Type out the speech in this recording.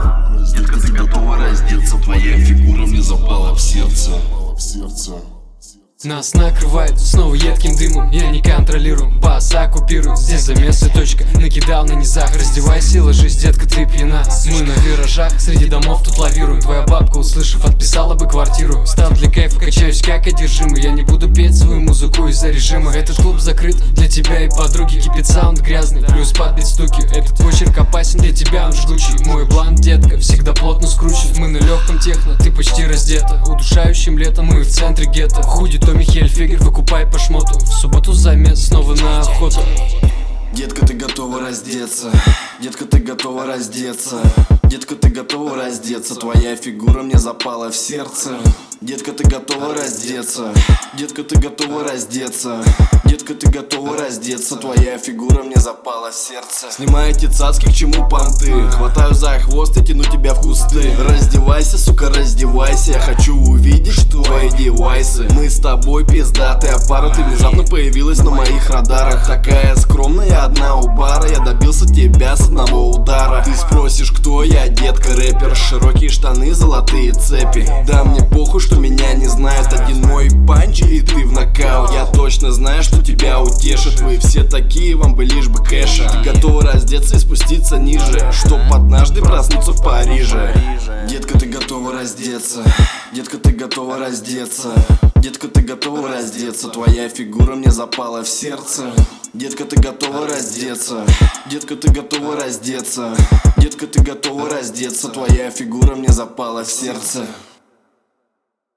раздеться? Детка, ты готова раздеться? Твоя фигура мне запала в сердце. Нас накрывает снова едким дымом Я не контролирую, бас оккупирую Здесь замес и точка, накидал на низах Раздевайся и ложись, детка, ты пьяна. Мы на виражах, среди домов тут лавируем. Твоя бабка, услышав, отписала бы квартиру. Стал для кайфа, качаюсь как одержимый. Я не буду петь свою музыку из-за режима. Этот клуб закрыт для тебя и подруги. Кипит саунд грязный, плюс подбить стуки. Этот почерк опасен для тебя, он жгучий Мой бланк, детка, всегда плотно скручен. Мы на легком техно, ты почти раздета. Удушающим летом мы в центре гетто. Худи Томми Хельфигер, выкупай по шмоту. В субботу замес, снова на охоту раздеться? Детка, ты готова раздеться? Детка, ты готова раздеться? Твоя фигура мне запала в сердце. Детка, ты готова раздеться? Детка, ты готова раздеться? Детка, ты готова раздеться? Твоя фигура мне запала в сердце. Снимай эти цацки, к чему понты? Хватаю за хвост и тяну тебя в кусты. Раздевайся, сука, раздевайся. Я хочу увидеть твои девайсы. Мы с тобой пиздатая пара. Ты внезапно появилась на моих радарах. Такая скромная, одна у бара. Я добился тебя с одного удара. Ты спросишь, кто рэпер. Широкие штаны, золотые цепи. Да мне похуй, что меня не знают. Один мой панч и ты в нокаут. Я точно знаю, что тебя утешит. Вы все такие, вам бы лишь бы кэша. Ты готова раздеться и спуститься ниже, чтоб однажды проснуться в Париже. Детка, ты готова раздеться? Детка, ты готова раздеться? Детка, ты готова раздеться? Твоя фигура мне запала в сердце. Детка, ты готова раздеться? Детка, ты готова раздеться? Детка, ты готова раздеться? Твоя фигура мне запала в сердце.